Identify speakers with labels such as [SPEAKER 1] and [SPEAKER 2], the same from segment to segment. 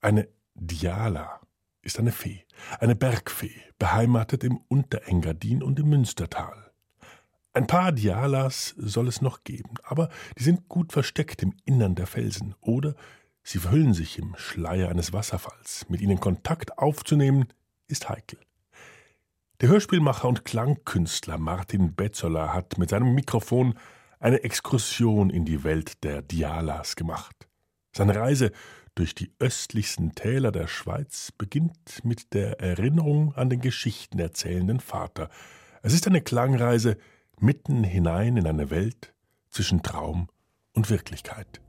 [SPEAKER 1] Eine Diala ist eine Fee, eine Bergfee, beheimatet im Unterengadin und im Münstertal. Ein paar Dialas soll es noch geben, aber die sind gut versteckt im Innern der Felsen oder sie verhüllen sich im Schleier eines Wasserfalls. Mit ihnen Kontakt aufzunehmen, ist heikel. Der Hörspielmacher und Klangkünstler Martin Betzoller hat mit seinem Mikrofon eine Exkursion in die Welt der Dialas gemacht. Seine Reise durch die östlichsten Täler der Schweiz beginnt mit der Erinnerung an den geschichtenerzählenden Vater. Es ist eine Klangreise mitten hinein in eine Welt zwischen Traum und Wirklichkeit.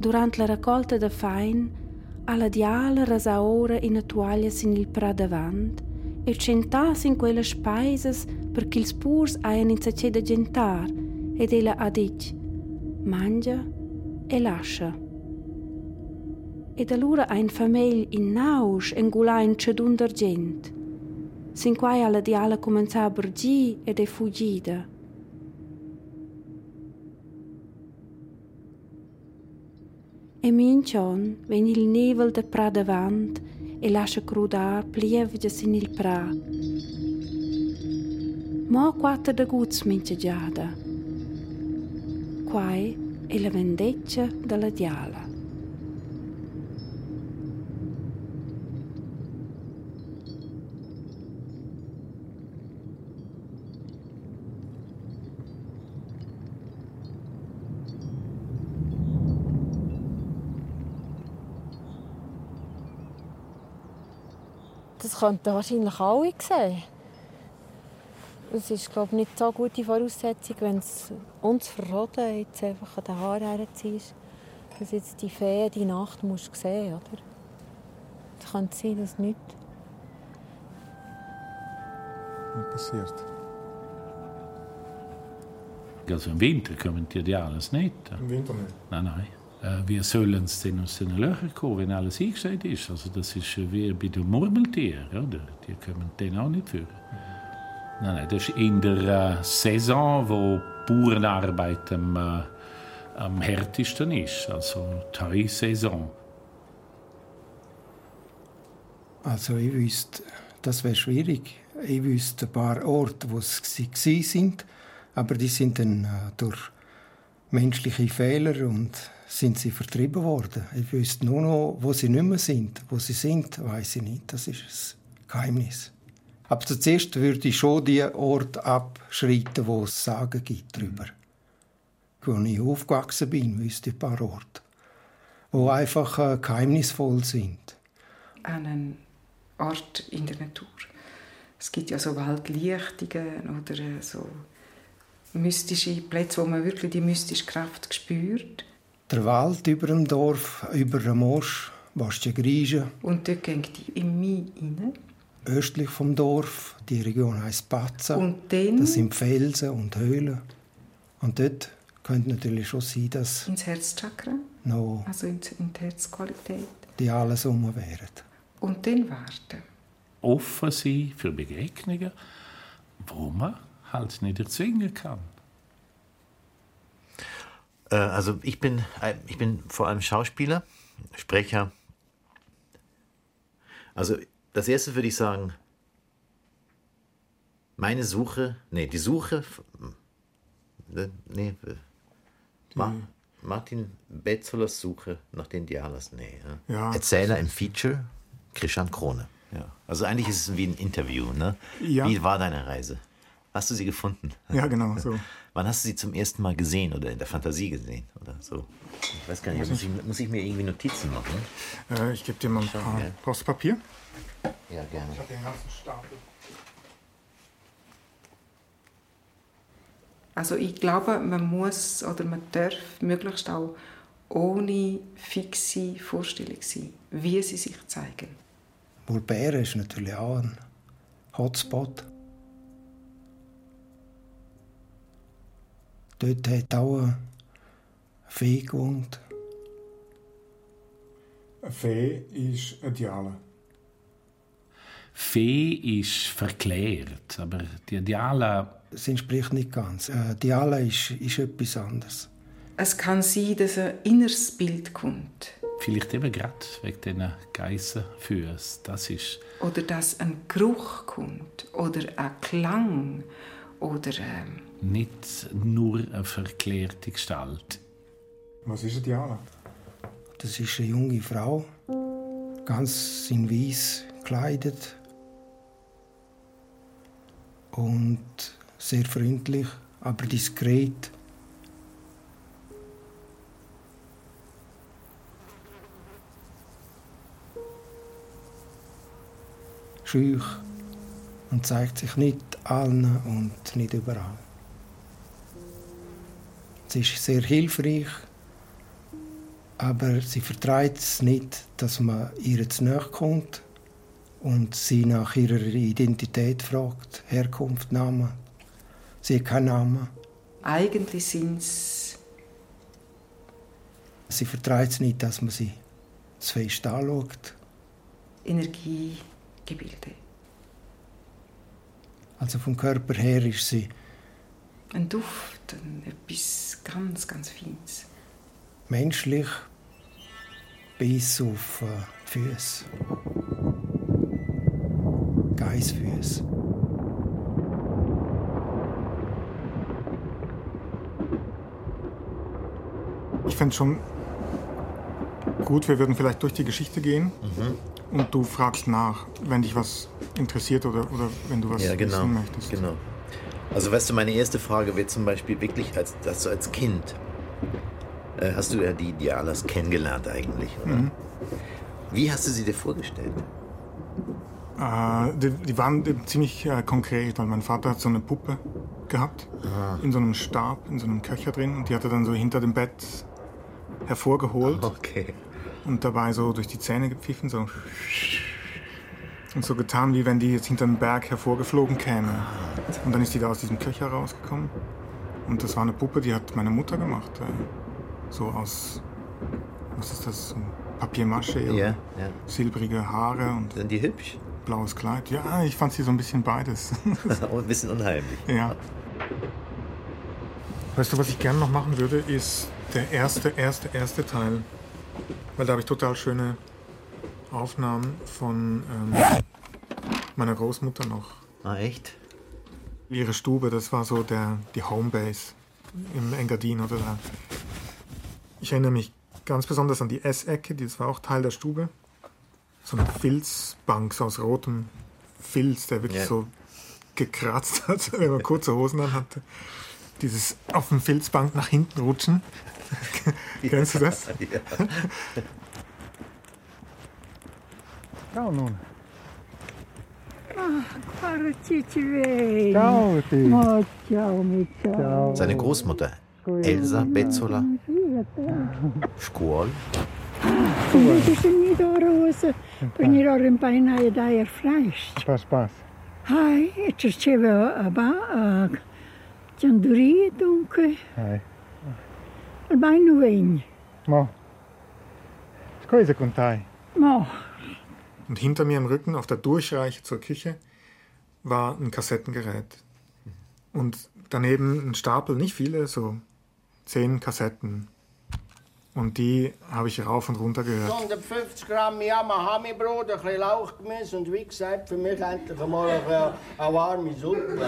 [SPEAKER 2] Durant la raccolta de fain alla diala rasaora in toaglia sin il pra davant e centas in quelle spaisas perché ils purs haian in da gentar ed ella ha dit mangia e lascia. Ed allora ein famiglia in naus engula in cedun d'argent. Sin quai alla diala comenza a bergi ed è fuggida. E mincion ven il nevel de pra davant e lascia crudar plievgia in il pra. Mo quattro de guts mince giada. Quai e la vendetta della diala.
[SPEAKER 3] Könnten wahrscheinlich alle sehen. Es ist glaube ich, nicht so gute Voraussetzung, wenn es uns verroden jetzt einfach an den Haaren herziehst, dass jetzt die Fee die Nacht musst sehen oder? Es könnte sein, dass nichts.
[SPEAKER 4] Was passiert?
[SPEAKER 5] Also im Winter kommen die ja alles nicht.
[SPEAKER 4] Im Winter nicht?
[SPEAKER 5] Nein, nein. Äh, wir sollen dann aus den Löchern kommen, wenn alles eingestellt ist. Also das ist wie bei den Murmeltieren. Oder? Die kommen dann auch nicht führen. Nein, nein, das ist in der äh, Saison, wo Bauernarbeit am, äh, am härtesten ist, also die Heusaison.
[SPEAKER 6] Also ich wüsste, das wäre schwierig. Ich wüsste ein paar Orte, wo sie sind, aber die sind dann äh, durch menschliche Fehler und sind sie vertrieben worden. Ich wüsste nur noch, wo sie nicht mehr sind. Wo sie sind, weiß ich nicht. Das ist ein Geheimnis. Aber zuerst würde ich schon die Orte abschreiten, wo es Sagen gibt darüber. Wo ich aufgewachsen bin, wüsste ich ein paar Orte, wo einfach äh, geheimnisvoll sind.
[SPEAKER 7] Einen Ort in der Natur. Es gibt ja so Waldlichtungen oder äh, so mystische Plätze, wo man wirklich die mystische Kraft spürt.
[SPEAKER 6] Der Wald über dem Dorf, über dem Mosch, Bastia Grieche.
[SPEAKER 7] Und dort geht die in mich rein
[SPEAKER 6] östlich vom Dorf. Die Region heißt Pazza.
[SPEAKER 7] Und dann?
[SPEAKER 6] Das sind Felsen und Höhlen. Und dort könnte natürlich schon sein, dass...
[SPEAKER 7] Ins Herzchakra?
[SPEAKER 6] No.
[SPEAKER 7] Also in, in die Herzqualität?
[SPEAKER 6] Die alles um wären.
[SPEAKER 7] Und dann warten.
[SPEAKER 5] Offen sein für Begegnungen, wo man halt nicht erzwingen kann.
[SPEAKER 8] Äh, also ich bin, äh, ich bin vor allem Schauspieler, Sprecher. Also das erste würde ich sagen, meine Suche, nee, die Suche, ne, nee, Ma, Martin Betzolers Suche nach den Dialas, nee. Ja. Ja. Erzähler im Feature, Christian Krone. Ja. Also eigentlich ist es wie ein Interview, ne? Ja. Wie war deine Reise? Hast du sie gefunden?
[SPEAKER 4] Ja, genau, so.
[SPEAKER 8] Wann hast du sie zum ersten Mal gesehen oder in der Fantasie gesehen oder so? Ich weiß gar nicht, muss ich, muss ich mir irgendwie Notizen machen?
[SPEAKER 4] Äh, ich gebe dir mal ein paar Postpapier.
[SPEAKER 8] Ja, gerne.
[SPEAKER 4] Ich habe den ganzen Stapel.
[SPEAKER 7] Also ich glaube, man muss oder man darf möglichst auch ohne fixe Vorstellung sein, wie sie sich zeigen.
[SPEAKER 6] Mulbären ist natürlich auch ein Hotspot. Dort hat auch eine Fee gewohnt.
[SPEAKER 4] Eine Fee ist ein Diale.
[SPEAKER 5] Fee ist verklärt, aber die Diala...
[SPEAKER 6] Es entspricht nicht ganz. Äh, Diala ist, ist etwas anderes.
[SPEAKER 7] Es kann sein, dass ein inneres Bild kommt.
[SPEAKER 5] Vielleicht eben gerade wegen diesen Geissenfüßen. Das ist...
[SPEAKER 7] Oder dass ein Geruch kommt. Oder ein Klang. Oder... Ähm...
[SPEAKER 5] Nicht nur eine verklärte Gestalt.
[SPEAKER 4] Was ist Diana?
[SPEAKER 6] Das ist eine junge Frau, ganz in weiß gekleidet und sehr freundlich, aber diskret. Schüch und zeigt sich nicht allen und nicht überall. Sie ist sehr hilfreich, aber sie vertreibt es nicht, dass man ihr zu nahe kommt und sie nach ihrer Identität fragt, Herkunft, Name. Sie hat keinen Namen.
[SPEAKER 7] Eigentlich sind es...
[SPEAKER 6] Sie vertreibt es nicht, dass man sie zu fest anschaut.
[SPEAKER 7] Energiegebilde.
[SPEAKER 6] Also vom Körper her ist sie...
[SPEAKER 7] Ein Duft, ein, etwas ganz, ganz Feines.
[SPEAKER 6] Menschlich, bis auf äh, Füße. Geißfüße.
[SPEAKER 4] Ich fände schon gut, wir würden vielleicht durch die Geschichte gehen mhm. Und du fragst nach, wenn dich was interessiert oder, oder wenn du was
[SPEAKER 8] ja, genau,
[SPEAKER 4] wissen möchtest.
[SPEAKER 8] Genau. Also weißt du, meine erste Frage wird zum Beispiel wirklich, als, dass du als Kind äh, hast du ja die Dialas kennengelernt eigentlich, oder? Mhm. Wie hast du sie dir vorgestellt?
[SPEAKER 4] Äh, die, die, waren ziemlich äh, konkret, weil mein Vater hat so eine Puppe gehabt, ah. in so einem Stab, in so einem Köcher drin und die hat er dann so hinter dem Bett hervorgeholt
[SPEAKER 8] okay.
[SPEAKER 4] Und dabei so durch die Zähne gepfiffen, so und so getan, wie wenn die jetzt hinter einem Berg hervorgeflogen käme. Und dann ist die da aus diesem Köcher rausgekommen. Und das war eine Puppe, die hat meine Mutter gemacht. Äh, so aus, was ist das, Papier-Maché,
[SPEAKER 8] ja, ja.
[SPEAKER 4] silbrige Haare und
[SPEAKER 8] Sind die hübsch?
[SPEAKER 4] blaues Kleid. Ja, ich fand sie so ein bisschen beides.
[SPEAKER 8] und ein bisschen unheimlich.
[SPEAKER 4] Ja. Weißt du, was ich gerne noch machen würde, ist der erste, erste, erste Teil. Weil da habe ich total schöne Aufnahmen von ähm, meiner Großmutter noch.
[SPEAKER 8] Ah, echt?
[SPEAKER 4] Ihre Stube, das war so der, die Homebase im Engadin oder da. Ich erinnere mich ganz besonders an die Essecke, das war auch Teil der Stube. So eine Filzbank so aus rotem Filz, der wirklich ja. so gekratzt hat, wenn man kurze Hosen an hatte. Dieses auf dem Filzbank nach hinten rutschen. Kennst du das? Ja.
[SPEAKER 9] Ciao nun.
[SPEAKER 10] Ah.
[SPEAKER 8] Seine Großmutter, Elsa Bezzola. Škol.
[SPEAKER 10] Vedi che mi do rosa, ero in paina e dai al flash.
[SPEAKER 9] Pas, pas.
[SPEAKER 10] Hai, e ci c'era a ba, a Cianduria dunque.
[SPEAKER 9] Hai.
[SPEAKER 10] Al baino vegni.
[SPEAKER 9] Mo. Scusa con te.
[SPEAKER 10] Mo.
[SPEAKER 4] Und hinter mir im Rücken auf der Durchreiche zur Küche war ein Kassettengerät. Und daneben ein Stapel, nicht viele, so zehn Kassetten. Und die habe ich rauf und runter gehört.
[SPEAKER 11] 150 Gramm Yamahami-Brot, ein bisschen Lauchgemüse und wie gesagt, für mich endlich einmal eine, eine warme Suppe.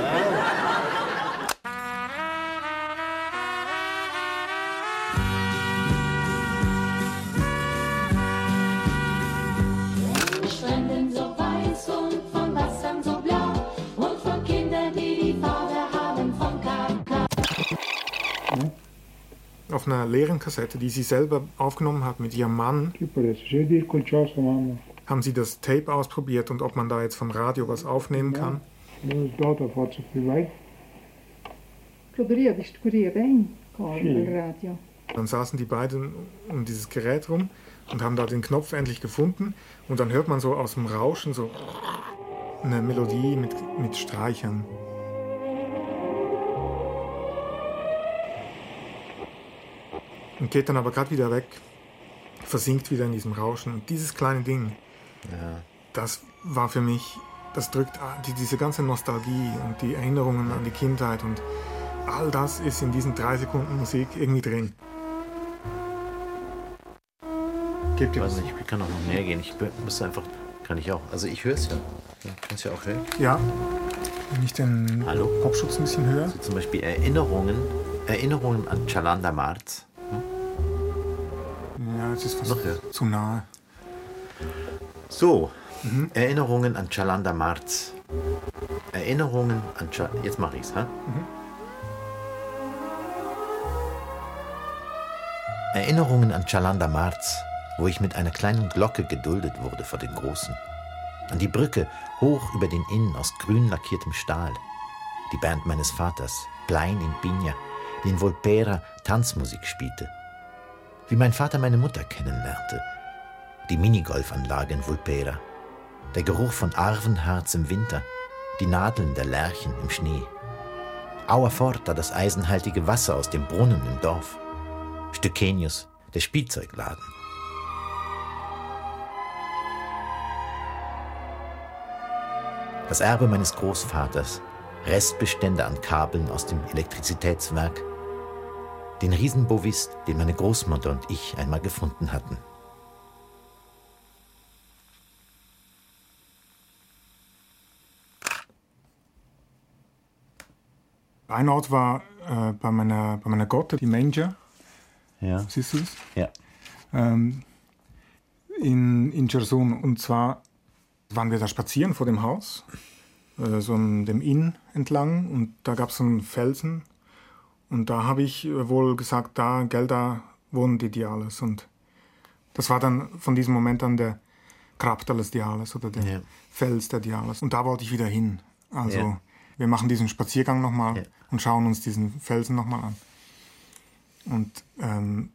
[SPEAKER 4] Auf einer leeren Kassette, die sie selber aufgenommen hat mit ihrem Mann, haben sie das Tape ausprobiert und ob man da jetzt vom Radio was aufnehmen kann. Dann saßen die beiden um dieses Gerät rum und haben da den Knopf endlich gefunden. Und dann hört man so aus dem Rauschen so eine Melodie mit, mit Streichern. Und geht dann aber gerade wieder weg, versinkt wieder in diesem Rauschen. Und dieses kleine Ding,
[SPEAKER 8] ja.
[SPEAKER 4] das war für mich das drückt diese ganze Nostalgie und die Erinnerungen an die Kindheit und all das ist in diesen drei Sekunden Musik irgendwie drin.
[SPEAKER 8] Ihr was? Ich kann auch noch mehr gehen. Ich muss einfach, kann ich auch. Also ich höre es ja. Kannst du ja auch hören?
[SPEAKER 4] Ja. Wenn ich den
[SPEAKER 8] Hallo?
[SPEAKER 4] Popschutz ein bisschen höre.
[SPEAKER 8] Also zum Beispiel Erinnerungen, Erinnerungen an Chalanda Marz.
[SPEAKER 4] Ja, es ist fast noch zu nahe.
[SPEAKER 8] So, mhm. Erinnerungen an Chalanda Marz. Erinnerungen an Ch Jetzt mache ich's, ha? Mhm. Erinnerungen an Chalanda Marz wo ich mit einer kleinen Glocke geduldet wurde vor den Großen. An die Brücke hoch über den Inn aus grün lackiertem Stahl. Die Band meines Vaters, Plein in Pigna, die in Volpera Tanzmusik spielte. Wie mein Vater meine Mutter kennenlernte. Die Minigolfanlage in Volpera. Der Geruch von Arvenharz im Winter. Die Nadeln der Lerchen im Schnee. Auerforta, das eisenhaltige Wasser aus dem Brunnen im Dorf. Stückenius, der Spielzeugladen. Das Erbe meines Großvaters, Restbestände an Kabeln aus dem Elektrizitätswerk, den Riesenbovist, den meine Großmutter und ich einmal gefunden hatten.
[SPEAKER 4] Ein Ort war äh, bei, meiner, bei meiner Gotte, die Manger.
[SPEAKER 8] Ja.
[SPEAKER 4] Siehst du das?
[SPEAKER 8] Ja.
[SPEAKER 4] Ähm, in, in Cherson. Und zwar waren wir da spazieren vor dem Haus, äh, so dem Inn entlang und da gab es so einen Felsen und da habe ich äh, wohl gesagt, da, gell, da wohnen die Diales und das war dann von diesem Moment an der Kraptal des Diales oder der ja. Fels der Diales und da wollte ich wieder hin. Also ja. wir machen diesen Spaziergang nochmal ja. und schauen uns diesen Felsen nochmal an. Und ähm,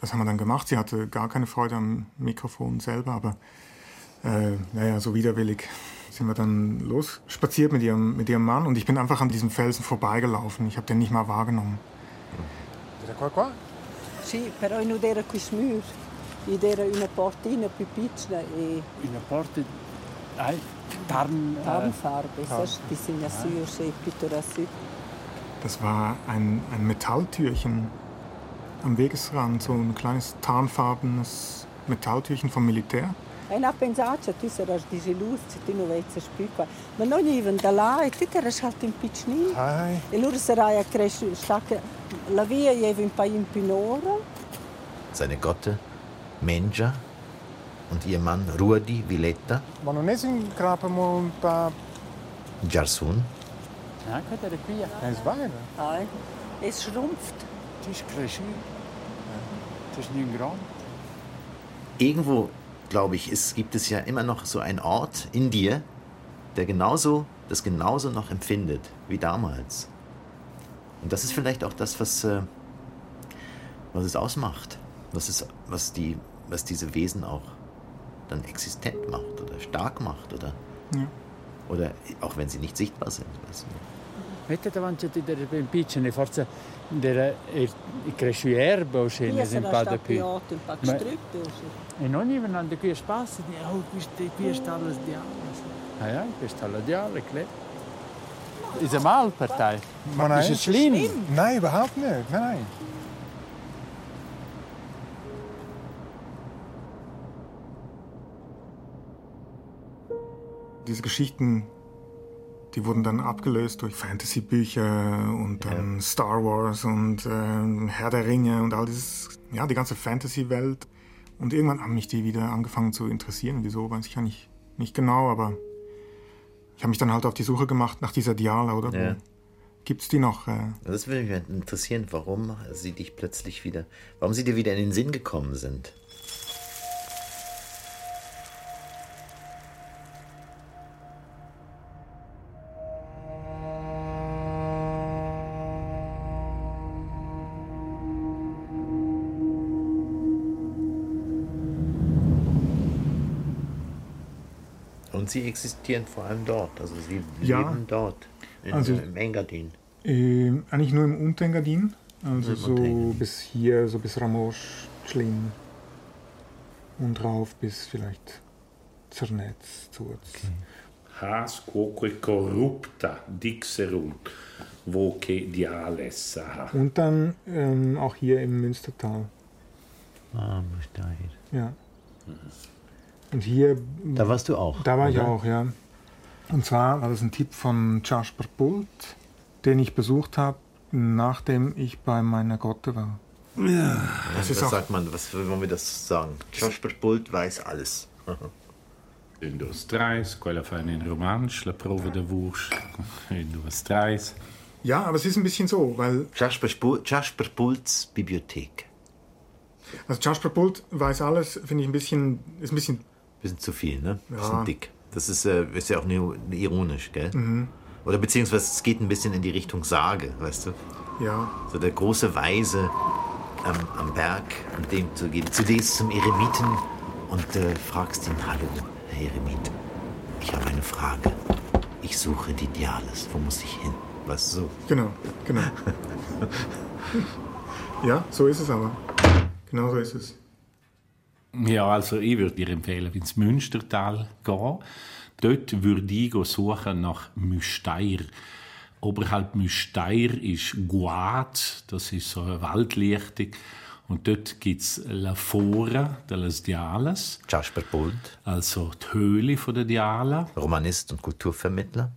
[SPEAKER 4] das haben wir dann gemacht. Sie hatte gar keine Freude am Mikrofon selber, aber äh, naja, so widerwillig sind wir dann los, spaziert mit ihrem, mit ihrem Mann und ich bin einfach an diesem Felsen vorbeigelaufen. Ich habe den nicht mal wahrgenommen.
[SPEAKER 12] Era qua qua?
[SPEAKER 13] Sì, però non era qui smur. Ed era una portina più piccola e...
[SPEAKER 12] Una porta... Ah, Tarn...
[SPEAKER 13] Tarnfarbe, das die sind ja sehr pittoresk.
[SPEAKER 4] Das war ein, ein Metalltürchen am Wegesrand, so ein kleines tarnfarbenes Metalltürchen vom Militär.
[SPEAKER 13] E non pensato, cioè, tu sarai disilluso, tu non vedi più qua. Ma noi venivano da là e tu eri halt in piccino. E loro sarai a crescere, la via era un po' in Pinora.
[SPEAKER 8] Seine Gotte, Menja und ihr Mann Ruadi Villetta.
[SPEAKER 9] Ma non è in Krapamonta...
[SPEAKER 8] Jarsun.
[SPEAKER 12] Ja, guarda era qui.
[SPEAKER 9] È sbaglio.
[SPEAKER 13] Ah, es schrumpft.
[SPEAKER 12] Das ist cresciuto. Das ist nicht groß.
[SPEAKER 8] Irgendwo glaube ich, ist, gibt es ja immer noch so einen Ort in dir, der genauso, das genauso noch empfindet wie damals. Und das ist vielleicht auch das, was, äh, was es ausmacht, was, es, was, die, was diese Wesen auch dann existent macht oder stark macht oder, ja. oder auch wenn sie nicht sichtbar sind. Weißt du.
[SPEAKER 12] Vedete davanti a delle piccine, forse delle, cresce erba o scende
[SPEAKER 13] in
[SPEAKER 12] pada
[SPEAKER 13] qui. Ma,
[SPEAKER 12] e non vengono qui a spazi, oh, qui, qui sta alles diavolo. Ah ja, qui sta la diavolo, klar. Ist er mal Partei?
[SPEAKER 9] Man, nein.
[SPEAKER 12] Ist es schlimm?
[SPEAKER 9] Nein, überhaupt nicht. Nein, nein.
[SPEAKER 4] Diese Geschichten die wurden dann abgelöst durch Fantasy-Bücher und dann ja. Star Wars und äh, Herr der Ringe und all dieses, ja, die ganze Fantasy-Welt. Und irgendwann haben mich die wieder angefangen zu interessieren. Wieso, weiß ich ja nicht, nicht genau, aber ich habe mich dann halt auf die Suche gemacht nach dieser Diala oder ja. Gibt es die noch? Äh?
[SPEAKER 8] Das würde mich interessieren, warum sie dich plötzlich wieder, warum sie dir wieder in den Sinn gekommen sind. Und sie existieren vor allem dort, also sie
[SPEAKER 4] ja,
[SPEAKER 8] leben dort, in,
[SPEAKER 4] also,
[SPEAKER 8] im Engadin.
[SPEAKER 4] Äh, eigentlich nur im Unterengadin, also so Unterengadin. bis hier, so bis Ramosch, Schlin und rauf bis vielleicht Zernetz, Zurz. Okay.
[SPEAKER 5] has quoque corrupta dixerunt, voce diales.
[SPEAKER 4] Und dann ähm, auch hier im Münstertal.
[SPEAKER 8] Ah, Münstertal.
[SPEAKER 4] Ja. Und hier.
[SPEAKER 8] Da warst du auch.
[SPEAKER 4] Da war oder? ich auch, ja. Und zwar war das ein Tipp von Jasper Bult, den ich besucht habe, nachdem ich bei meiner Grotte war.
[SPEAKER 8] Ja. Das was sagt man, was wollen wir das sagen? Jasper Bult weiß alles.
[SPEAKER 5] In dos treis, quella fan in romansch, la prova de dos treis.
[SPEAKER 4] Ja, aber es ist ein bisschen so, weil...
[SPEAKER 8] Jasper, Jasper Pults Bibliothek.
[SPEAKER 4] Also Jasper Pult weiß alles, finde ich ein bisschen, ist ein bisschen...
[SPEAKER 8] Bisschen zu viel, ne? Bisschen ja. dick. Das ist, äh, ist ja auch ironisch, gell? Mhm. Oder beziehungsweise es geht ein bisschen in die Richtung Sage, weißt du?
[SPEAKER 4] Ja.
[SPEAKER 8] So der große Weise ähm, am Berg, um dem zu gehen. Du gehst zum Eremiten und äh, fragst ihn, hallo, Herr Eremit, ich habe eine Frage. Ich suche die Diales. Wo muss ich hin? Weißt du so?
[SPEAKER 4] Genau, genau. ja, so ist es aber. Genau so ist es.
[SPEAKER 5] Ja, also ich würde dir empfehlen, ins Münstertal gehen. Dort würde ich suchen nach Müsteir. Oberhalb Müsteir ist Guad, das ist so eine Waldlichtung. Und dort gibt es La Fora de Diales.
[SPEAKER 8] Jasper Bult.
[SPEAKER 5] Also die Höhle der Diala.
[SPEAKER 8] Romanist und Kulturvermittler.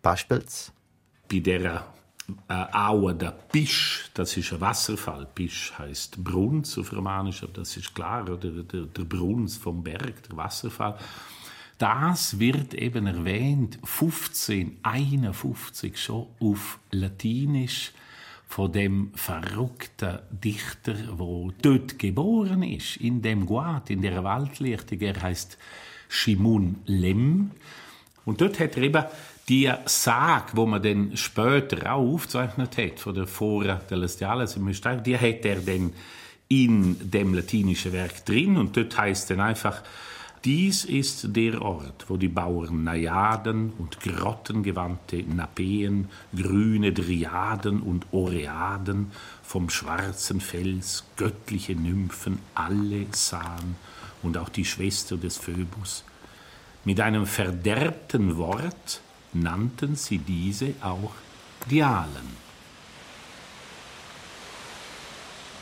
[SPEAKER 8] Beispiels.
[SPEAKER 5] Bei äh, Aue der Pisch, das ist ein Wasserfall. Pisch heißt Bruns auf Romanisch, aber das ist klar, oder der, der Bruns vom Berg, der Wasserfall. Das wird eben erwähnt 1551 schon auf Latinisch von dem verrückten Dichter, wo dort geboren ist, in dem Guat, in der Waldlichtung. Er heißt Shimun Lem. Und dort hat er eben die Sage, wo man dann später auch hat, von der Fora Celestiales im Mystère, die hat er dann in dem latinischen Werk drin und dort heißt dann einfach, dies ist der Ort, wo die Bauern Najaden und grottengewandte Napeen, grüne Dryaden und Oreaden vom schwarzen Fels göttliche Nymphen alle sahen und auch die Schwester des Phoebus. Mit einem verderbten Wort nannten sie diese auch Dialen.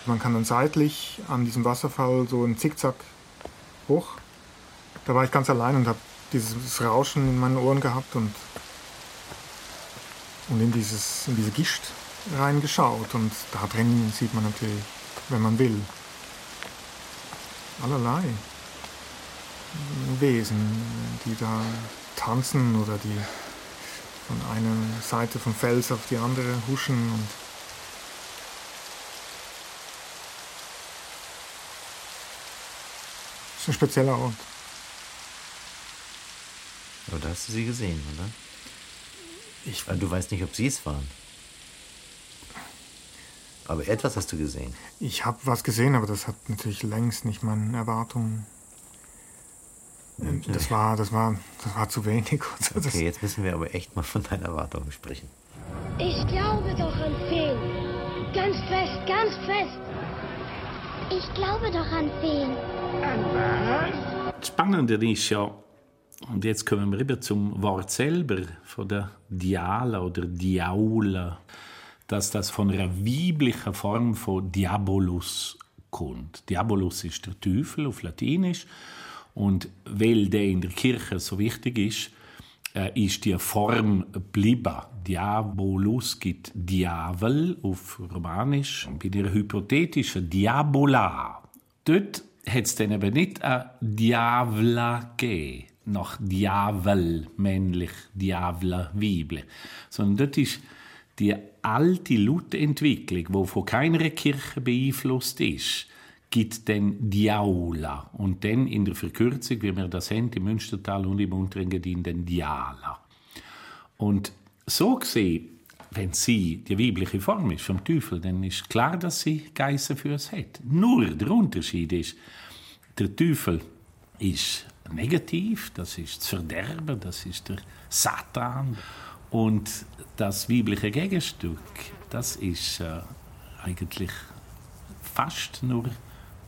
[SPEAKER 4] Man kann dann seitlich an diesem Wasserfall so einen Zickzack hoch. Da war ich ganz allein und habe dieses Rauschen in meinen Ohren gehabt und, und in, dieses, in diese Gischt reingeschaut. Und da drin sieht man natürlich, wenn man will, allerlei Wesen, die da tanzen oder die von einer Seite vom Fels auf die andere huschen und das ist ein spezieller Ort.
[SPEAKER 8] Aber da hast du sie gesehen, oder?
[SPEAKER 4] Ich,
[SPEAKER 8] du weißt nicht, ob sie es waren. Aber etwas hast du gesehen.
[SPEAKER 4] Ich habe was gesehen, aber das hat natürlich längst nicht meinen Erwartungen das war, das war, das war zu wenig.
[SPEAKER 8] okay, jetzt müssen wir aber echt mal von deinen Erwartungen sprechen.
[SPEAKER 14] Ich glaube doch an Feen. Ganz fest, ganz fest. Ich glaube doch an Feen.
[SPEAKER 5] Das Spannende ist ja, und jetzt kommen wir rüber zum Wort selber von der Diala oder Diaula, dass das von einer weiblichen Form von Diabolus kommt. Diabolus ist der Teufel auf Latinisch und weil der in der Kirche so wichtig ist, äh, ist die Form geblieben. Diabolus gibt Diavel auf Romanisch. Bei der hypothetischen Diabola, dort hat es dann eben nicht ein Diavla gegeben, nach Diavel, männlich, Diavla, weiblich, sondern dort ist die alte Lautentwicklung, die von keiner Kirche beeinflusst ist, gibt dann Diaula und dann in der Verkürzung, wie wir das haben, im Münstertal und im Unterengadin, dann Diala. Und so gesehen, wenn sie die weibliche Form ist vom Teufel, dann ist klar, dass sie Geissen für es hat. Nur der Unterschied ist, der Teufel ist negativ, das ist das Verderben, das ist der Satan. Und das weibliche Gegenstück, das ist äh, eigentlich fast nur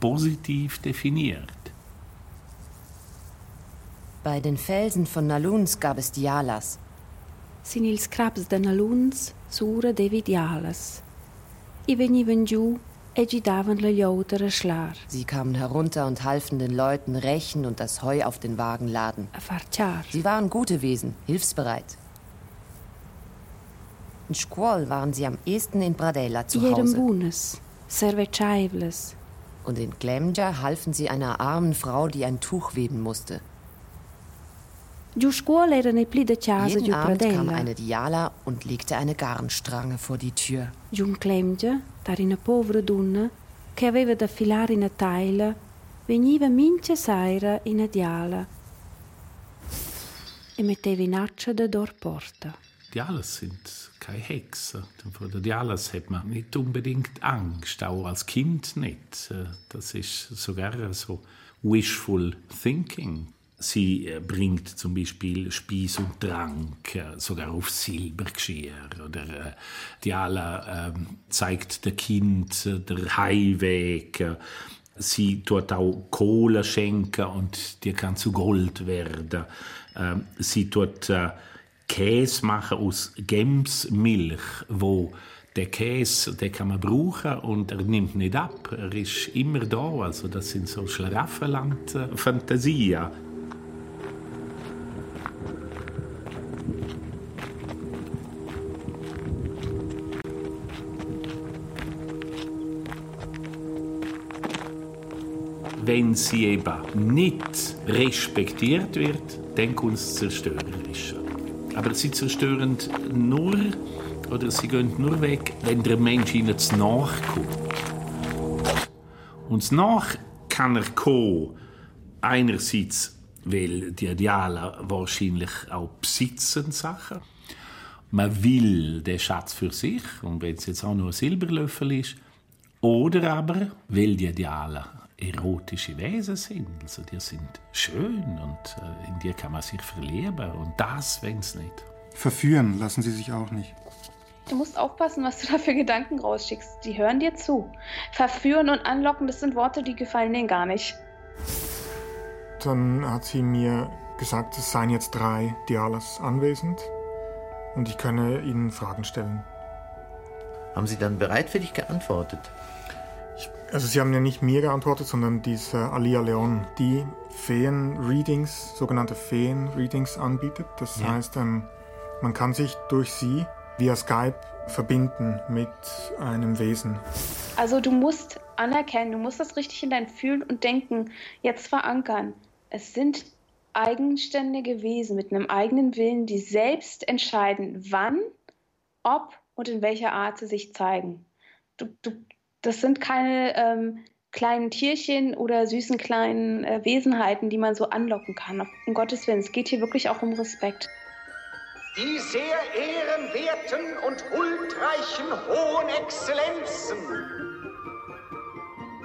[SPEAKER 5] positiv definiert.
[SPEAKER 15] Bei den Felsen von Naluns gab es Dialas.
[SPEAKER 2] Sin ils de Naluns sura devi Dialas. I venivan giù e gidavan le Joder schlar.
[SPEAKER 15] Sie kamen herunter und halfen den Leuten rächen und das Heu auf den Wagen laden. Sie waren gute Wesen, hilfsbereit. In Squall waren sie am ehesten in Bradella zu Hause.
[SPEAKER 2] bunes, servecaibles.
[SPEAKER 15] Und in Glemja halfen sie einer armen Frau, die ein Tuch weben musste. Jeden Abend kam eine Diala und legte eine Garnstrange vor die Tür.
[SPEAKER 2] Giun Clemge, dar una povera donna, che aveva da filare una taila, veniva mince saira in diala e metteva in accia da dor porta.
[SPEAKER 5] Dialas sind keine Hexen. Vor der Dialas hat man nicht unbedingt Angst, auch als Kind nicht. Das ist sogar so wishful thinking. Sie äh, bringt zum Beispiel Speis und Trank äh, sogar auf Silbergeschirr. Oder äh, Diala äh, zeigt dem Kind äh, der Heimweg. Sie tut auch Kohle schenken und die kann zu Gold werden. Ähm, sie tut äh, Käse machen aus Gemsmilch, wo der Käse, den kann man brauchen und er nimmt nicht ab. Er ist immer da. Also das sind so Schlaraffenland-Fantasien. wenn sie eben nicht respektiert wird, dann kommt es zerstörerisch. Aber sie zerstören nur oder sie gehen nur weg, wenn der Mensch ihnen zu nachkommt. Und nach kann er kommen, einerseits, weil die Ideale wahrscheinlich auch besitzen Sachen. Man will den Schatz für sich, und wenn es jetzt auch nur ein Silberlöffel ist, oder aber, weil die Ideale erotische Wesen sind. Also die sind schön und äh, in dir kann man sich verlieben. Und das, wenn es nicht.
[SPEAKER 4] Verführen lassen sie sich auch nicht.
[SPEAKER 16] Du musst aufpassen, was du da für Gedanken rausschickst. Die hören dir zu. Verführen und anlocken, das sind Worte, die gefallen denen gar nicht.
[SPEAKER 4] Dann hat sie mir gesagt, es seien jetzt drei Dialas anwesend und ich könne ihnen Fragen stellen.
[SPEAKER 8] Haben Sie dann bereitwillig geantwortet?
[SPEAKER 4] Also Sie haben ja nicht mir geantwortet, sondern diese Alia Leon, die Feen-Readings, sogenannte Feen-Readings anbietet. Das ja. heißt, ähm, man kann sich durch sie via Skype verbinden mit einem Wesen.
[SPEAKER 16] Also du musst anerkennen, du musst das richtig in dein Fühlen und Denken jetzt verankern. Es sind eigenständige Wesen mit einem eigenen Willen, die selbst entscheiden, wann, ob und in welcher Art sie sich zeigen. Du, du, das sind keine ähm, kleinen Tierchen oder süßen kleinen äh, Wesenheiten, die man so anlocken kann. Um Gottes Willen, es geht hier wirklich auch um Respekt.
[SPEAKER 17] Die sehr ehrenwerten und huldreichen hohen Exzellenzen,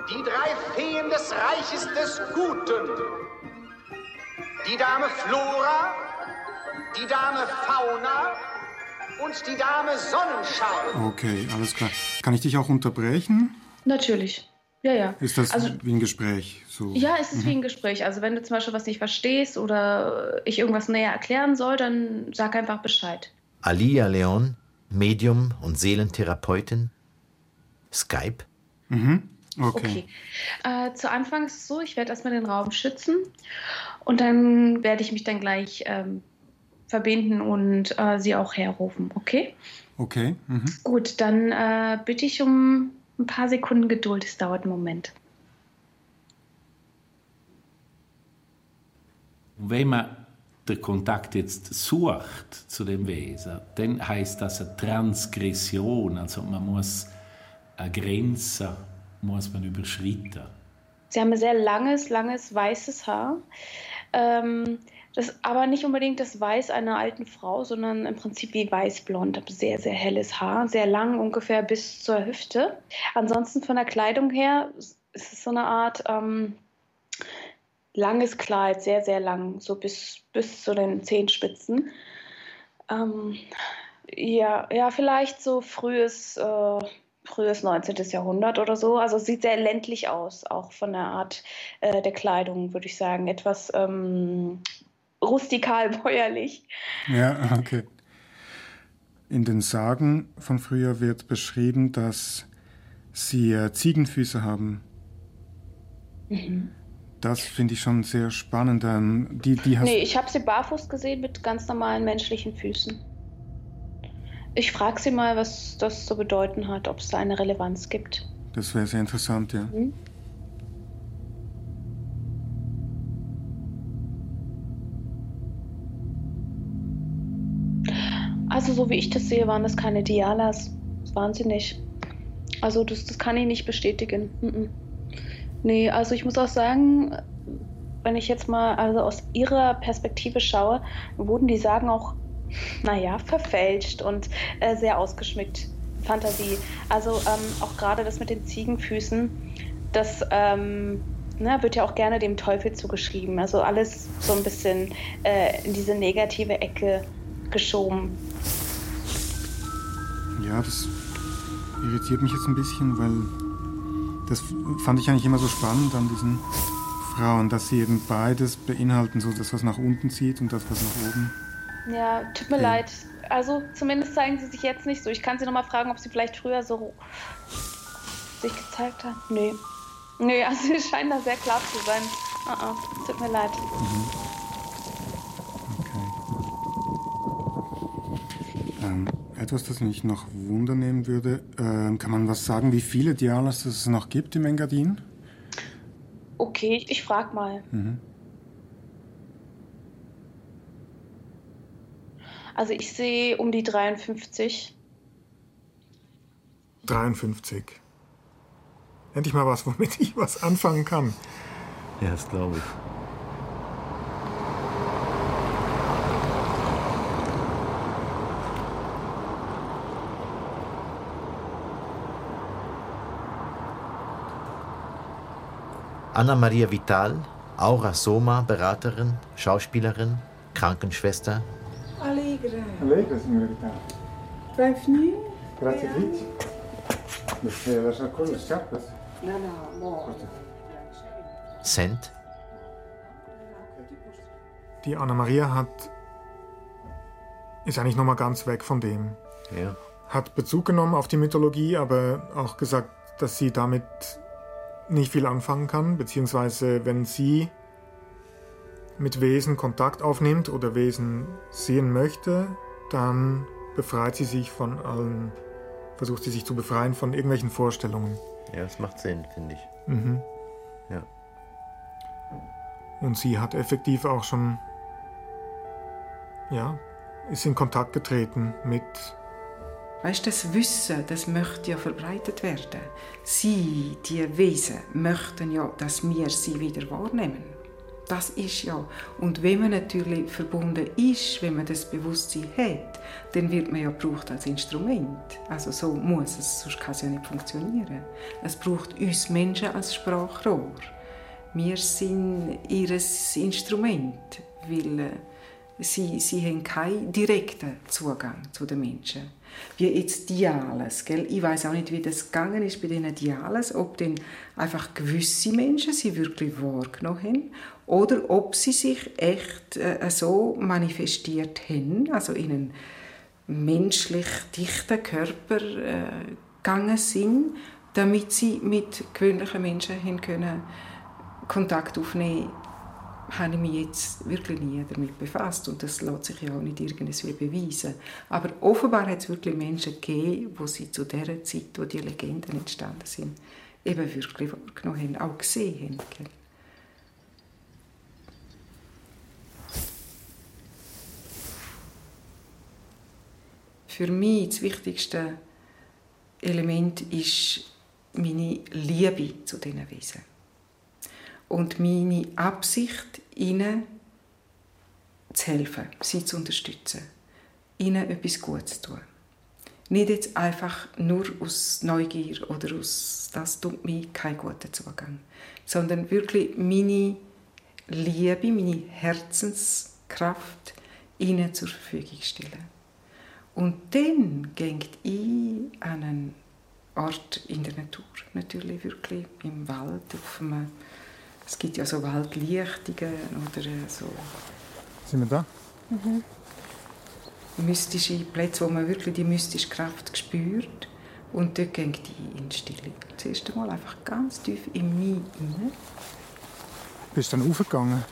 [SPEAKER 17] die drei Feen des Reiches des Guten, die Dame Flora, die Dame Fauna und die Dame Sonnenschein.
[SPEAKER 4] Okay, alles klar. Kann ich dich auch unterbrechen?
[SPEAKER 16] Natürlich. Ja, ja.
[SPEAKER 4] Ist das also, wie ein Gespräch? So?
[SPEAKER 16] Ja, es ist mhm. wie ein Gespräch. Also wenn du zum Beispiel was nicht verstehst oder ich irgendwas näher erklären soll, dann sag einfach Bescheid.
[SPEAKER 8] Alia Leon, Medium und Seelentherapeutin. Skype.
[SPEAKER 4] Mhm. Okay.
[SPEAKER 16] okay. Äh, zu Anfang ist es so, ich werde erstmal den Raum schützen und dann werde ich mich dann gleich ähm, verbinden und äh, sie auch herrufen, okay?
[SPEAKER 4] Okay. Mhm.
[SPEAKER 16] Gut, dann äh, bitte ich um ein paar Sekunden Geduld, es dauert einen Moment.
[SPEAKER 5] Wenn man den Kontakt jetzt sucht zu dem Wesen, dann heißt das eine Transgression, also man muss eine Grenze muss man überschreiten.
[SPEAKER 16] Sie haben ein sehr langes, langes weißes Haar. Ähm, das aber nicht unbedingt das Weiß einer alten Frau, sondern im Prinzip wie weißblond. Sehr, sehr helles Haar, sehr lang, ungefähr bis zur Hüfte. Ansonsten von der Kleidung her ist es so eine Art ähm, langes Kleid, sehr, sehr lang, so bis, bis zu den Zehenspitzen. Ähm, ja, ja, vielleicht so frühes, äh, frühes 19. Jahrhundert oder so. Also sieht sehr ländlich aus, auch von der Art äh, der Kleidung, würde ich sagen. Etwas ähm, rustikal bäuerlich.
[SPEAKER 4] Ja, okay. In den Sagen von früher wird beschrieben, dass sie äh, Ziegenfüße haben. Mhm. Das finde ich schon sehr spannend. Ähm, die, die
[SPEAKER 16] nee, ich habe sie barfuß gesehen mit ganz normalen menschlichen Füßen. Ich frage sie mal, was das zu bedeuten hat, ob es da eine Relevanz gibt.
[SPEAKER 4] Das wäre sehr interessant, ja. Mhm.
[SPEAKER 16] Also so wie ich das sehe, waren das keine Dialas. Das waren sie nicht. Also das, das kann ich nicht bestätigen. Mhm. Nee, also ich muss auch sagen, wenn ich jetzt mal also aus ihrer Perspektive schaue, wurden die Sagen auch, naja, verfälscht und äh, sehr ausgeschmückt. Fantasie. Also ähm, auch gerade das mit den Ziegenfüßen, das ähm, na, ne, wird ja auch gerne dem Teufel zugeschrieben. Also alles so ein bisschen äh, in diese negative Ecke geschoben.
[SPEAKER 4] Ja, das irritiert mich jetzt ein bisschen, weil das fand ich eigentlich immer so spannend an diesen Frauen, dass sie eben beides beinhalten, so das, was nach unten zieht und das, was nach oben.
[SPEAKER 16] Ja, tut mir ja. leid. Also zumindest zeigen sie sich jetzt nicht so. Ich kann sie nochmal fragen, ob sie vielleicht früher so sich gezeigt haben. Nee. Nee, also sie scheinen da sehr klar zu sein. Uh -uh. Tut mir leid. Mhm.
[SPEAKER 4] Etwas, das mich noch wundernehmen würde. Äh, kann man was sagen, wie viele Dialas es noch gibt im Engadin?
[SPEAKER 16] Okay, ich frag mal. Mhm. Also ich sehe um die 53.
[SPEAKER 4] 53. Endlich mal was, womit ich was anfangen kann.
[SPEAKER 8] Ja, das glaube ich. Anna-Maria Vital, Aura Soma, Beraterin, Schauspielerin, Krankenschwester.
[SPEAKER 18] Allegre.
[SPEAKER 9] Allegre, signora Vital.
[SPEAKER 18] Bienvenue.
[SPEAKER 9] Grazie, Fritz. Perché lasciare con le scarpe?
[SPEAKER 18] No, no, mo.
[SPEAKER 8] Cent.
[SPEAKER 4] Die Anna-Maria hat ist eigentlich noch mal ganz weg von dem.
[SPEAKER 8] Ja.
[SPEAKER 4] Hat Bezug genommen auf die Mythologie, aber auch gesagt, dass sie damit nicht viel anfangen kann, beziehungsweise wenn sie mit Wesen Kontakt aufnimmt oder Wesen sehen möchte, dann befreit sie sich von allen, versucht sie sich zu befreien von irgendwelchen Vorstellungen.
[SPEAKER 8] Ja, das macht Sinn, finde ich.
[SPEAKER 4] Mhm.
[SPEAKER 8] Ja.
[SPEAKER 4] Und sie hat effektiv auch schon, ja, ist in Kontakt getreten mit
[SPEAKER 18] Weißt, das Wissen, das möchte ja verbreitet werden. Sie, die Wesen, möchten ja, dass wir sie wieder wahrnehmen. Das ist ja. Und wenn man natürlich verbunden ist, wenn man das Bewusstsein hat, dann wird man ja gebraucht als Instrument. Also so muss es, sonst kann es ja nicht funktionieren. Es braucht uns Menschen als Sprachrohr. Wir sind ihr Instrument, weil äh, sie, sie haben keinen direkten Zugang zu den Menschen wie jetzt Diales. Gell? Ich weiß auch nicht, wie das gegangen ist bei diesen Diales, ob denn einfach gewisse Menschen sie wirklich wahrgenommen haben oder ob sie sich echt äh, so manifestiert haben, also in einen menschlich dichten Körper äh, gegangen sind, damit sie mit gewöhnlichen Menschen können Kontakt aufnehmen habe ich mich jetzt wirklich nie damit befasst und das lässt sich ja auch nicht irgendwie beweisen. Aber offenbar hat es wirklich Menschen gegeben, wo sie zu der Zeit, wo die Legenden entstanden sind, eben wirklich wahrgenommen haben, auch gesehen haben. Für mich das wichtigste Element ist meine Liebe zu diesen Wesen und meine Absicht, ihnen zu helfen, sie zu unterstützen, ihnen etwas Gutes zu tun. Nicht jetzt einfach nur aus Neugier oder aus «das tut mir keinen guten Zugang», sondern wirklich meine Liebe, meine Herzenskraft ihnen zur Verfügung stellen. Und dann geht ich an einen Ort in der Natur, natürlich wirklich im Wald, auf einem es gibt ja so Waldlichtungen oder so
[SPEAKER 4] Sind wir da?
[SPEAKER 18] Mhm. Mystische Plätze, wo man wirklich die mystische Kraft spürt. Und dort ging die in die Stille. Zuerst einmal einfach ganz tief in mich hinein.
[SPEAKER 4] Bist du dann aufgegangen?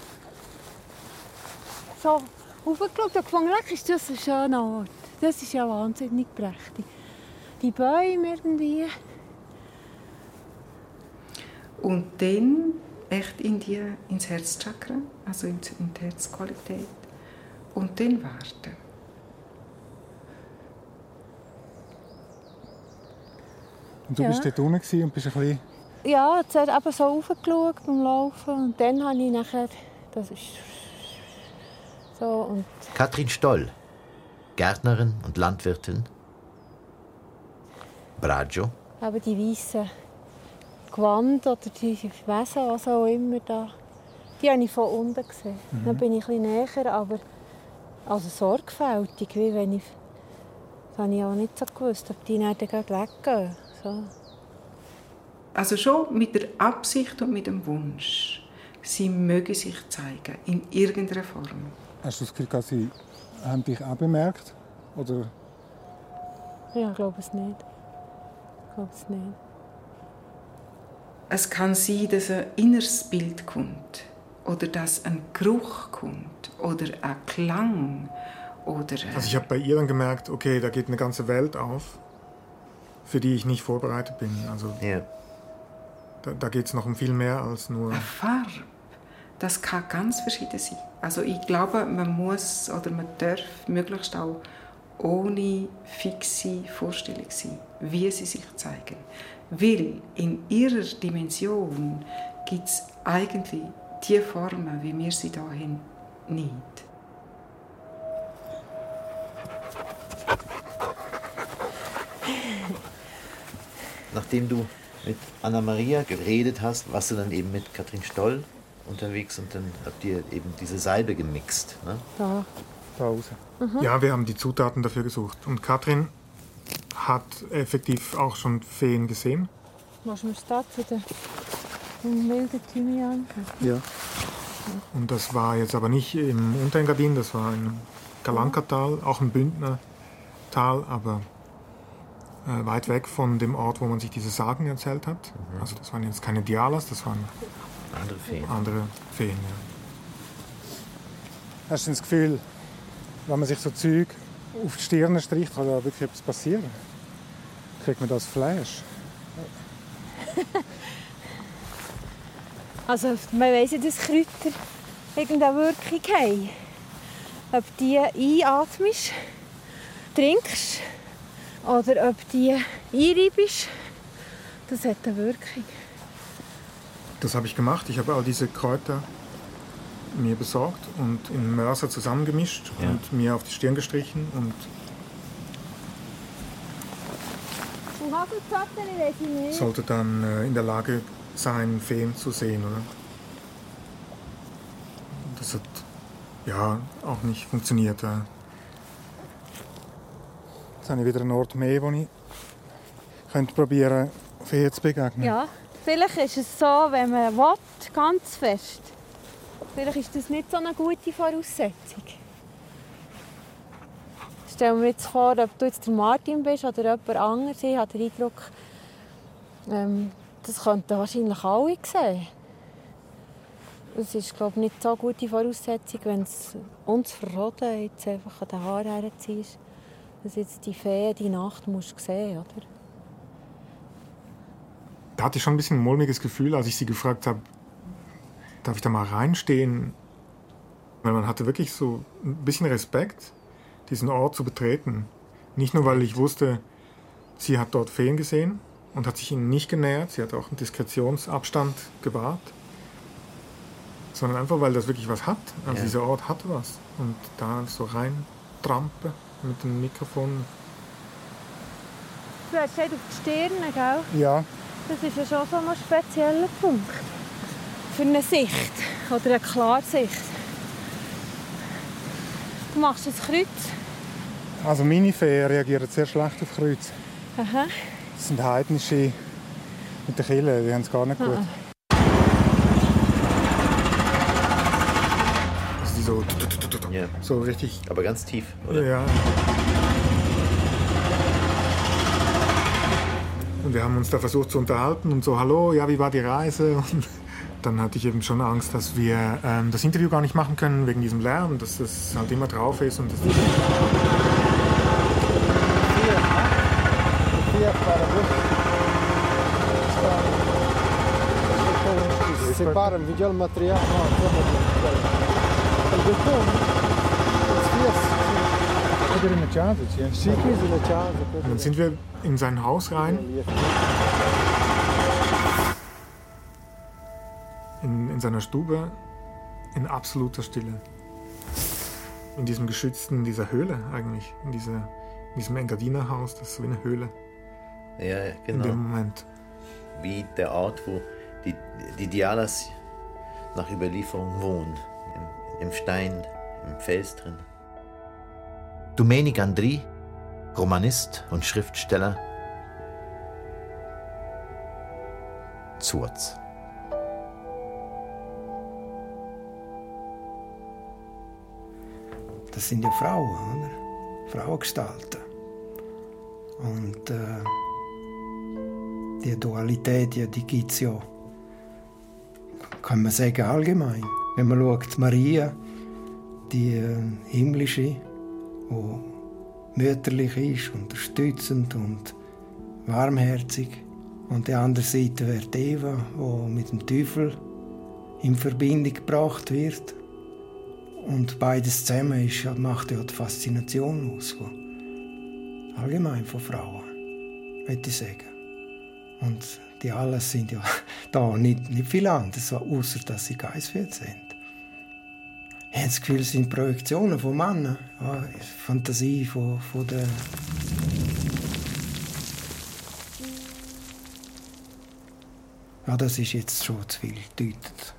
[SPEAKER 3] So, aufgeschaut und gefunden, ist das ein schöner Ort. Das ist ja wahnsinnig prächtig. Die Bäume irgendwie.
[SPEAKER 18] Und dann echt in die, ins Herzchakra, also in die Herzqualität. Und dann warten.
[SPEAKER 4] Und du ja. bist dort unten und bist ein bisschen...
[SPEAKER 3] Ja, zuerst eben so raufgeschaut beim Laufen und dann habe ich nachher... Das ist so und...
[SPEAKER 8] Katrin Stoll, Gärtnerin und Landwirtin. Braggio.
[SPEAKER 3] Aber die weißen Gewand oder die Wesen, was auch immer da, die habe ich von unten gesehen. Mhm. Dann bin ich ein bisschen näher, aber also sorgfältig, wie wenn ich... Das habe ich auch nicht so gewusst, ob die dann gleich weggehen. So.
[SPEAKER 18] Also schon mit der Absicht und mit dem Wunsch, sie mögen sich zeigen, in irgendeiner Form.
[SPEAKER 4] Hast du das Gefühl, dass sie haben dich auch bemerkt? Oder?
[SPEAKER 3] Ja, ich glaube es nicht. Ich glaube es nicht.
[SPEAKER 18] Es kann sein, dass ein inneres Bild kommt oder dass ein Geruch kommt oder ein Klang oder...
[SPEAKER 4] Also ich habe bei ihr dann gemerkt, okay, da geht eine ganze Welt auf, für die ich nicht vorbereitet bin. Also
[SPEAKER 8] ja.
[SPEAKER 4] da, da geht es noch um viel mehr als nur...
[SPEAKER 18] Eine Farbe, das kann ganz verschieden sein. Also ich glaube, man muss oder man darf möglichst auch ohne fixe Vorstellung sein, wie sie sich zeigen. Weil in ihrer Dimension gibt es eigentlich die Formen, wie wir sie haben, nicht.
[SPEAKER 8] Nachdem du mit Anna Maria geredet hast, warst du dann eben mit Katrin Stoll unterwegs und dann habt ihr eben diese Salbe gemixt. Ne?
[SPEAKER 3] Da.
[SPEAKER 4] Pause. Mhm. Ja, wir haben die Zutaten dafür gesucht. Und Katrin hat effektiv auch schon Feen gesehen.
[SPEAKER 3] Was wir Stadt wieder im wilden Thymian.
[SPEAKER 4] Ja. Und das war jetzt aber nicht im Unterengadin, das war im Galankatal, auch im Bündnertal, aber äh, weit weg von dem Ort, wo man sich diese Sagen erzählt hat. Mhm. Also das waren jetzt keine Dialas, das waren
[SPEAKER 8] andere Feen.
[SPEAKER 4] Andere Feen ja. Hast du das Gefühl, wenn man sich so Zeug auf die Stirn streicht, kann da wirklich etwas passieren? Kriegt man das Fleisch?
[SPEAKER 3] also man weiss ja, dass Kräuter irgendeine Wirkung haben. Ob die einatmest, trinkst oder ob die einreibst, das hat eine Wirkung.
[SPEAKER 4] Das habe ich gemacht. Ich habe all diese Kräuter mir besorgt und in Mörser zusammengemischt ja. und mir auf die Stirn gestrichen und sollte dann äh, in der Lage sein, Feen zu sehen, oder? Das hat ja auch nicht funktioniert. Äh. Jetzt habe ich wieder einen Ort mehr, wo ich könnte probieren, Feen zu begegnen.
[SPEAKER 3] Ja, vielleicht ist es so, wenn man will, ganz fest Vielleicht ist das nicht so eine gute Voraussetzung. Stell mir jetzt vor, ob du jetzt der Martin bist oder jemand anderes. Ich habe den Eindruck, ähm, das könnten wahrscheinlich alle sehen. Es ist glaube ich, nicht so eine gute Voraussetzung, wenn es uns verroden jetzt einfach an den Haaren herziehst, dass jetzt die Fee die Nacht musst sehen oder?
[SPEAKER 4] Da hatte ich schon ein bisschen ein mulmiges Gefühl, als ich sie gefragt habe, darf ich da mal reinstehen? Weil man hatte wirklich so ein bisschen Respekt, diesen Ort zu betreten. Nicht nur, weil ich wusste, sie hat dort Feen gesehen und hat sich ihnen nicht genähert, sie hat auch einen Diskretionsabstand gewahrt, sondern einfach, weil das wirklich was hat. Also ja. dieser Ort hat was. Und da so rein trampe mit dem Mikrofon.
[SPEAKER 3] Du hast auf die Stirn, gell?
[SPEAKER 4] Ja.
[SPEAKER 3] Das ist ja schon so ein spezieller Punkt für eine Sicht oder eine Klarsicht. Du machst ein Kreuz.
[SPEAKER 4] Also meine Feen reagieren sehr schlecht auf Kreuz.
[SPEAKER 3] Aha.
[SPEAKER 4] Das sind heidnische mit den Killen, die haben es gar nicht gut. Also die so
[SPEAKER 8] Ja.
[SPEAKER 4] So richtig.
[SPEAKER 8] Aber ganz tief, oder?
[SPEAKER 4] Ja. Und wir haben uns da versucht zu unterhalten und so, hallo, ja, wie war die Reise? Und dann hatte ich eben schon Angst, dass wir ähm, das Interview gar nicht machen können wegen diesem Lärm, dass das halt immer drauf ist und das. سيبار Dann sind wir in sein Haus rein. Seiner Stube in absoluter Stille. In diesem geschützten, in dieser Höhle eigentlich. In, dieser, in diesem Engadiner-Haus, das ist so wie eine Höhle.
[SPEAKER 8] Ja, genau.
[SPEAKER 4] In dem Moment.
[SPEAKER 8] Wie der Ort, wo die, die Dialas nach Überlieferung wohnen. Im, Im Stein, im Fels drin. Domenic Andri, Romanist und Schriftsteller. Zurz.
[SPEAKER 6] Das sind ja Frauen, oder? Frauengestalten. Und äh, die Dualität, ja, die gibt es ja, kann man sagen, allgemein. Wenn man schaut, Maria, die äh, himmlische, die mütterlich ist, unterstützend und warmherzig. Und die andere Seite wäre Eva, die mit dem Teufel in Verbindung gebracht wird. Und beides zusammen ist, macht ja die Faszination aus. Allgemein von Frauen, würde ich sagen. Und die alle sind ja da nicht, nicht viel anders, außer dass sie geistfähig sind. Ich habe das Gefühl, es sind Projektionen von Männern. Ja, Fantasie von, von der. Ja, das ist jetzt schon zu viel deutend.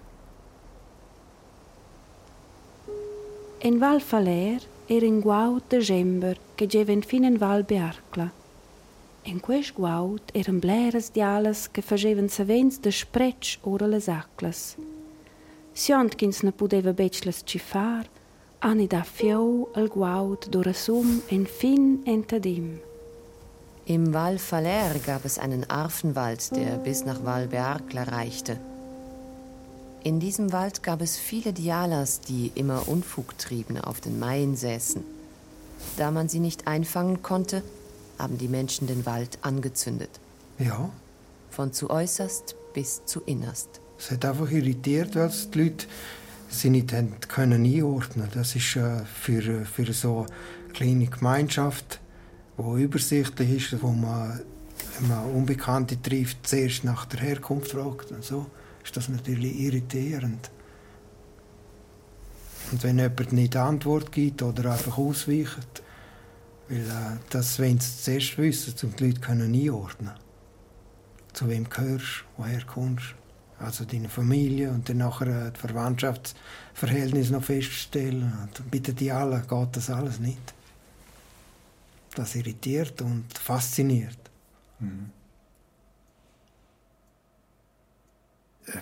[SPEAKER 2] In Val Faler era in guaut de gember che geven fin in Val Bearcla. In quest guaut eran bleras dialas che facevan savens de spretsch ora le aclas. Siont ch'ins ne pudeva beclas cifar, ani da fiau al guaut dora sum en fin entadim.
[SPEAKER 15] Im Val Faler gab es einen Arfenwald, der bis nach Val Bearcla reichte. In diesem Wald gab es viele Dialas, die immer Unfug trieben, auf den Maien säßen. Da man sie nicht einfangen konnte, haben die Menschen den Wald angezündet.
[SPEAKER 6] Ja.
[SPEAKER 15] Von zu äußerst bis zu innerst.
[SPEAKER 6] Es hat einfach irritiert, weil die Leute sie nicht können einordnen Das ist äh, für, für so eine kleine Gemeinschaft, die übersichtlich ist, wo man, wenn man Unbekannte trifft, zuerst nach der Herkunft fragt und so ist das natürlich irritierend. Und wenn jemand nicht Antwort gibt oder einfach ausweicht, weil äh, das wollen sie zuerst wissen, um die Leute können einordnen Zu wem gehörst woher kommst Also deine Familie und dann nachher äh, das Verwandtschaftsverhältnis noch feststellen. Und bei den Dialen geht das alles nicht. Das irritiert und fasziniert. Mhm.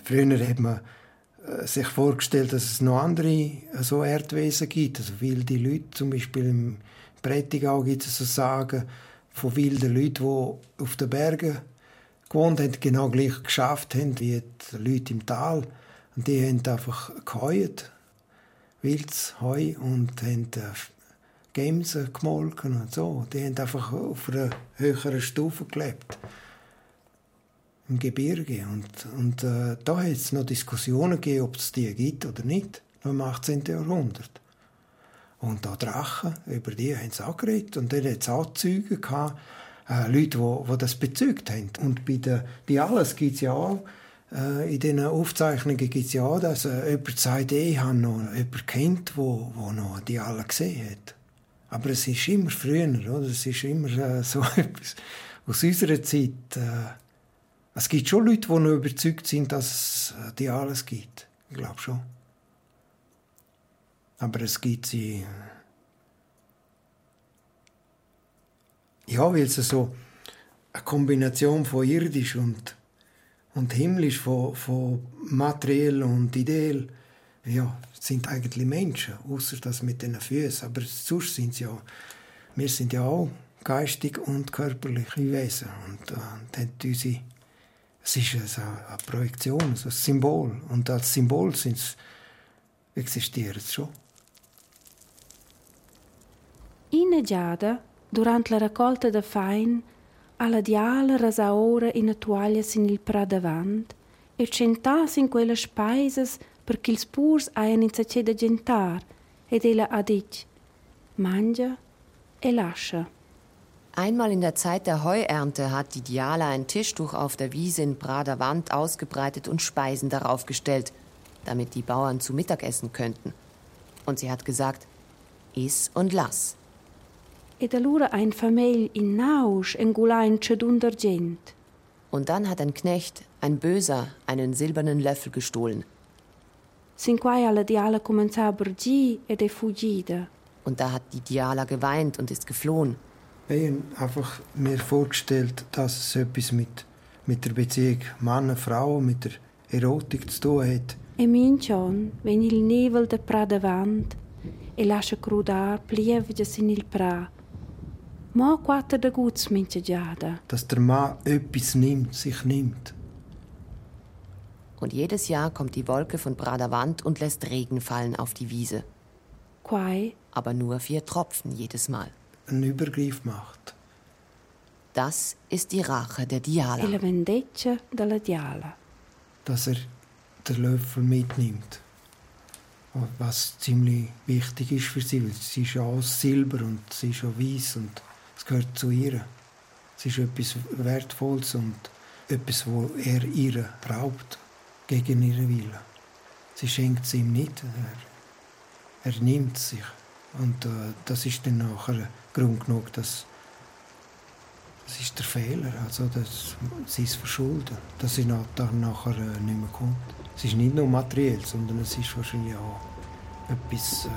[SPEAKER 6] Früher hat man äh, sich vorgestellt, dass es noch andere äh, so Erdwesen gibt. Also wilde Leute, zum Beispiel im Prättigau gibt es so Sagen von wilden Leuten, die auf den Bergen gewohnt haben, genau gleich geschafft haben wie die Leute im Tal. Und die haben einfach geheut, wildes Heu, und haben äh, Gemsen gemolken und so. Die haben einfach auf einer höheren Stufe gelebt im Gebirge. Und, und äh, da hat es noch Diskussionen gegeben, ob es die gibt oder nicht, noch im 18. Jahrhundert. Und da Drachen, über die haben sie angeredet. Und dann hat es Zeugen gehabt, äh, Leute, die, die das bezeugt haben. Und bei den Diales gibt es ja auch, äh, in diesen Aufzeichnungen gibt es ja auch, dass äh, jemand sagt, ich habe noch jemanden kennt, wo, wo noch die alle gesehen hat. Aber es ist immer früher, oder? Es ist immer äh, so etwas aus unserer Zeit. Äh, es gibt schon Leute, die noch überzeugt sind, dass es die alles gibt. Ich glaube schon. Aber es gibt sie. Ja, weil es so eine Kombination von irdisch und, und himmlisch, von, von materiell und ideell ja, sind eigentlich Menschen, außer das mit den Füßen. Aber sonst sind sie ja, wir sind ja auch geistig und körperliche Wesen. Und, äh, und unsere, es ist eine, Projektion, ein Symbol. Und als Symbol existieren sie schon.
[SPEAKER 2] In Giada, durante la raccolta de fain, alla diala rasaora in toaglia sin il pra davant, e centas in quelle spaises perché ils purs haien in da gentar, ed ella ha dit, mangia e lascia.
[SPEAKER 15] Einmal in der Zeit der Heuernte hat die Diala ein Tischtuch auf der Wiese in Prader Wand ausgebreitet und Speisen darauf gestellt, damit die Bauern zu Mittag essen könnten. Und sie hat gesagt, iss und lass
[SPEAKER 2] ein in Nausch engulain.
[SPEAKER 15] Und dann hat ein Knecht, ein Böser, einen silbernen Löffel gestohlen.
[SPEAKER 2] Sin quai alla Diala comincià a bergì ed è fuggida.
[SPEAKER 15] Und da hat die Diala geweint und ist geflohen.
[SPEAKER 6] Ich habe einfach mir vorgestellt, dass es etwas mit, mit der Beziehung Mann-Frau, mit der Erotik zu tun hat.
[SPEAKER 2] E mincion, wenn il nevel de pra davant, e lascia crudar plievgia in il pra, Ma quater da guts giada.
[SPEAKER 6] Dass der Mann etwas nimmt, sich nimmt.
[SPEAKER 15] Und jedes Jahr kommt die Wolke von Bradawand und lässt Regen fallen auf die Wiese.
[SPEAKER 2] Quai?
[SPEAKER 15] Aber nur vier Tropfen jedes Mal.
[SPEAKER 6] Ein Übergriff macht.
[SPEAKER 15] Das ist die Rache der Diala.
[SPEAKER 2] E della Diala.
[SPEAKER 6] Dass er den Löffel mitnimmt. Was ziemlich wichtig ist für sie, weil sie ist ja aus Silber und sie ist ja weiß und es gehört zu ihr. Es ist etwas Wertvolles und etwas, wo er ihr raubt, gegen ihren Willen. Sie schenkt es ihm nicht. Er, er nimmt sich. Und äh, das ist dann nachher Grund genug, dass das ist der Fehler, also das, sie ist verschuldet, dass sie dann nachher äh, nicht mehr kommt. Es ist nicht nur materiell, sondern es ist wahrscheinlich auch etwas äh,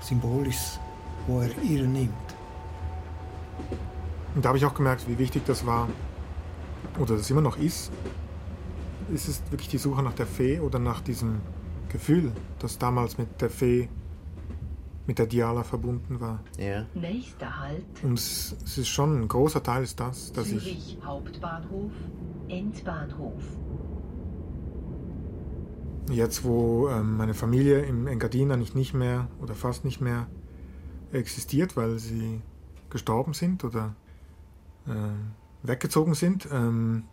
[SPEAKER 6] Symbolisches, wo er ihr nimmt.
[SPEAKER 4] Und da habe ich auch gemerkt, wie wichtig das war, oder das immer noch ist. Ist es wirklich die Suche nach der Fee oder nach diesem Gefühl, das damals mit der Fee, mit der Diala verbunden war?
[SPEAKER 8] Ja.
[SPEAKER 19] Nächster Halt.
[SPEAKER 4] Und es, es ist schon ein großer Teil ist das, dass
[SPEAKER 19] Zürich ich Hauptbahnhof, Endbahnhof.
[SPEAKER 4] Jetzt, wo ähm, meine Familie im Engadin eigentlich nicht mehr oder fast nicht mehr existiert, weil sie gestorben sind oder äh, weggezogen sind, ähm,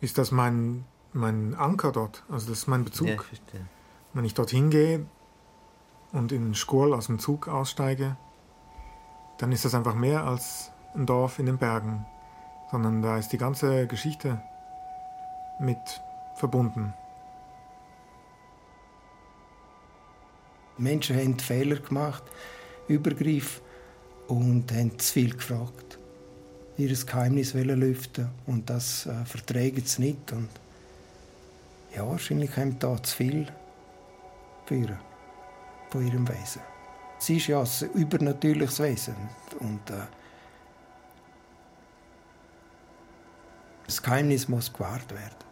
[SPEAKER 4] ist das mein, mein Anker dort. Also das ist mein Bezug. Ja, Wenn ich dorthin gehe und in Schkurl aus dem Zug aussteige, dann ist das einfach mehr als ein Dorf in den Bergen, sondern da ist die ganze Geschichte mit verbunden.
[SPEAKER 6] Menschen haben Fehler gemacht, Übergriff und haben zu viel gefragt ihr Geheimnis lüften und das äh, verträgt es nicht. Und ja, wahrscheinlich haben da zu viel für von ihrem Wesen. Sie ist ja ein übernatürliches Wesen und äh, das Geheimnis muss gewahrt werden.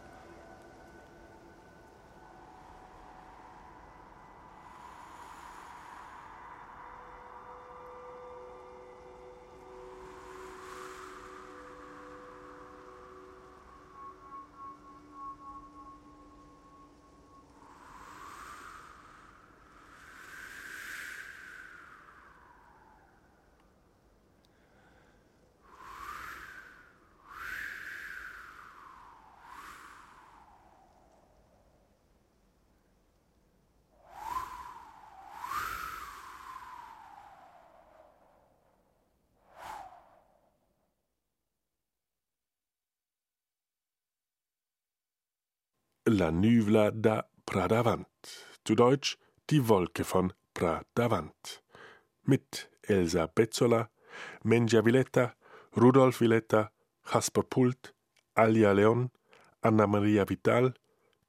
[SPEAKER 1] La Nuvla da Pradavant, zu Deutsch Die Wolke von Pradavant. Mit Elsa Bezzola, Menja Villetta, Rudolf Villetta, Jasper Pult, Alia Leon, Anna Maria Vital,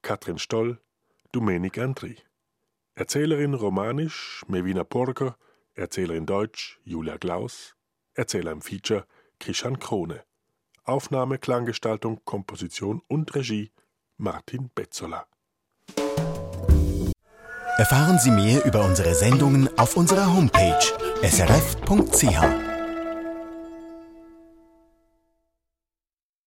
[SPEAKER 1] Katrin Stoll, Domenik Andri. Erzählerin romanisch Mevina Porker, Erzählerin deutsch Julia Glaus, Erzähler im Feature Krishan Krone. Aufnahme, Klanggestaltung, Komposition und Regie Martin Betzola.
[SPEAKER 20] Erfahren Sie mehr über unsere Sendungen auf unserer Homepage srf.ch.